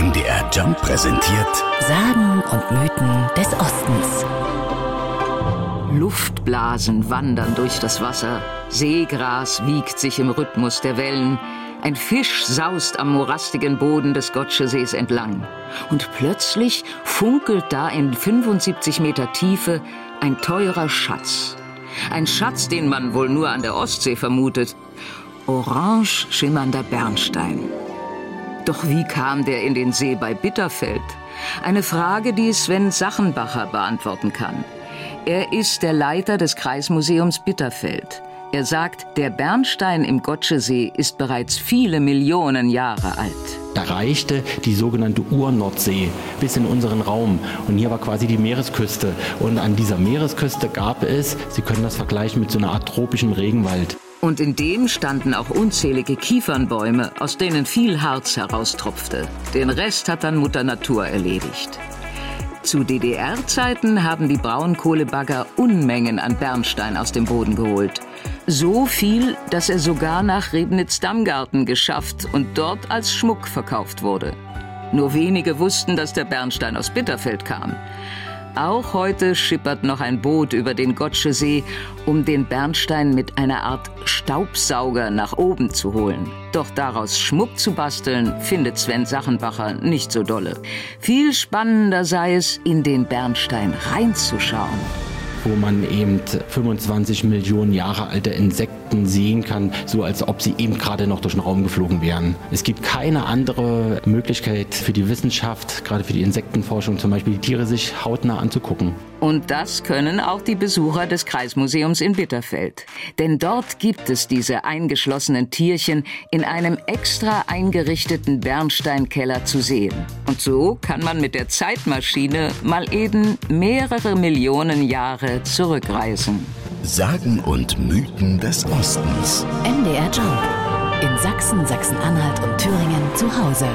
MDR Jump präsentiert Sagen und Mythen des Ostens. Luftblasen wandern durch das Wasser, Seegras wiegt sich im Rhythmus der Wellen, ein Fisch saust am morastigen Boden des Gotschesees entlang. Und plötzlich funkelt da in 75 Meter Tiefe ein teurer Schatz. Ein Schatz, den man wohl nur an der Ostsee vermutet. Orange schimmernder Bernstein. Doch wie kam der in den See bei Bitterfeld? Eine Frage, die Sven Sachenbacher beantworten kann. Er ist der Leiter des Kreismuseums Bitterfeld. Er sagt, der Bernstein im Gotschesee ist bereits viele Millionen Jahre alt. Erreichte die sogenannte Urnordsee bis in unseren Raum. Und hier war quasi die Meeresküste. Und an dieser Meeresküste gab es, Sie können das vergleichen mit so einer Art tropischen Regenwald. Und in dem standen auch unzählige Kiefernbäume, aus denen viel Harz heraustropfte. Den Rest hat dann Mutter Natur erledigt. Zu DDR-Zeiten haben die Braunkohlebagger Unmengen an Bernstein aus dem Boden geholt. So viel, dass er sogar nach Rebnitz-Dammgarten geschafft und dort als Schmuck verkauft wurde. Nur wenige wussten, dass der Bernstein aus Bitterfeld kam. Auch heute schippert noch ein Boot über den Gotschesee, um den Bernstein mit einer Art Staubsauger nach oben zu holen. Doch daraus Schmuck zu basteln, findet Sven Sachenbacher nicht so dolle. Viel spannender sei es, in den Bernstein reinzuschauen wo man eben 25 Millionen Jahre alte Insekten sehen kann, so als ob sie eben gerade noch durch den Raum geflogen wären. Es gibt keine andere Möglichkeit für die Wissenschaft, gerade für die Insektenforschung zum Beispiel, die Tiere sich hautnah anzugucken. Und das können auch die Besucher des Kreismuseums in Bitterfeld. Denn dort gibt es diese eingeschlossenen Tierchen in einem extra eingerichteten Bernsteinkeller zu sehen. Und so kann man mit der Zeitmaschine mal eben mehrere Millionen Jahre zurückreisen. Sagen und Mythen des Ostens. MDR Jump. In Sachsen, Sachsen-Anhalt und Thüringen zu Hause.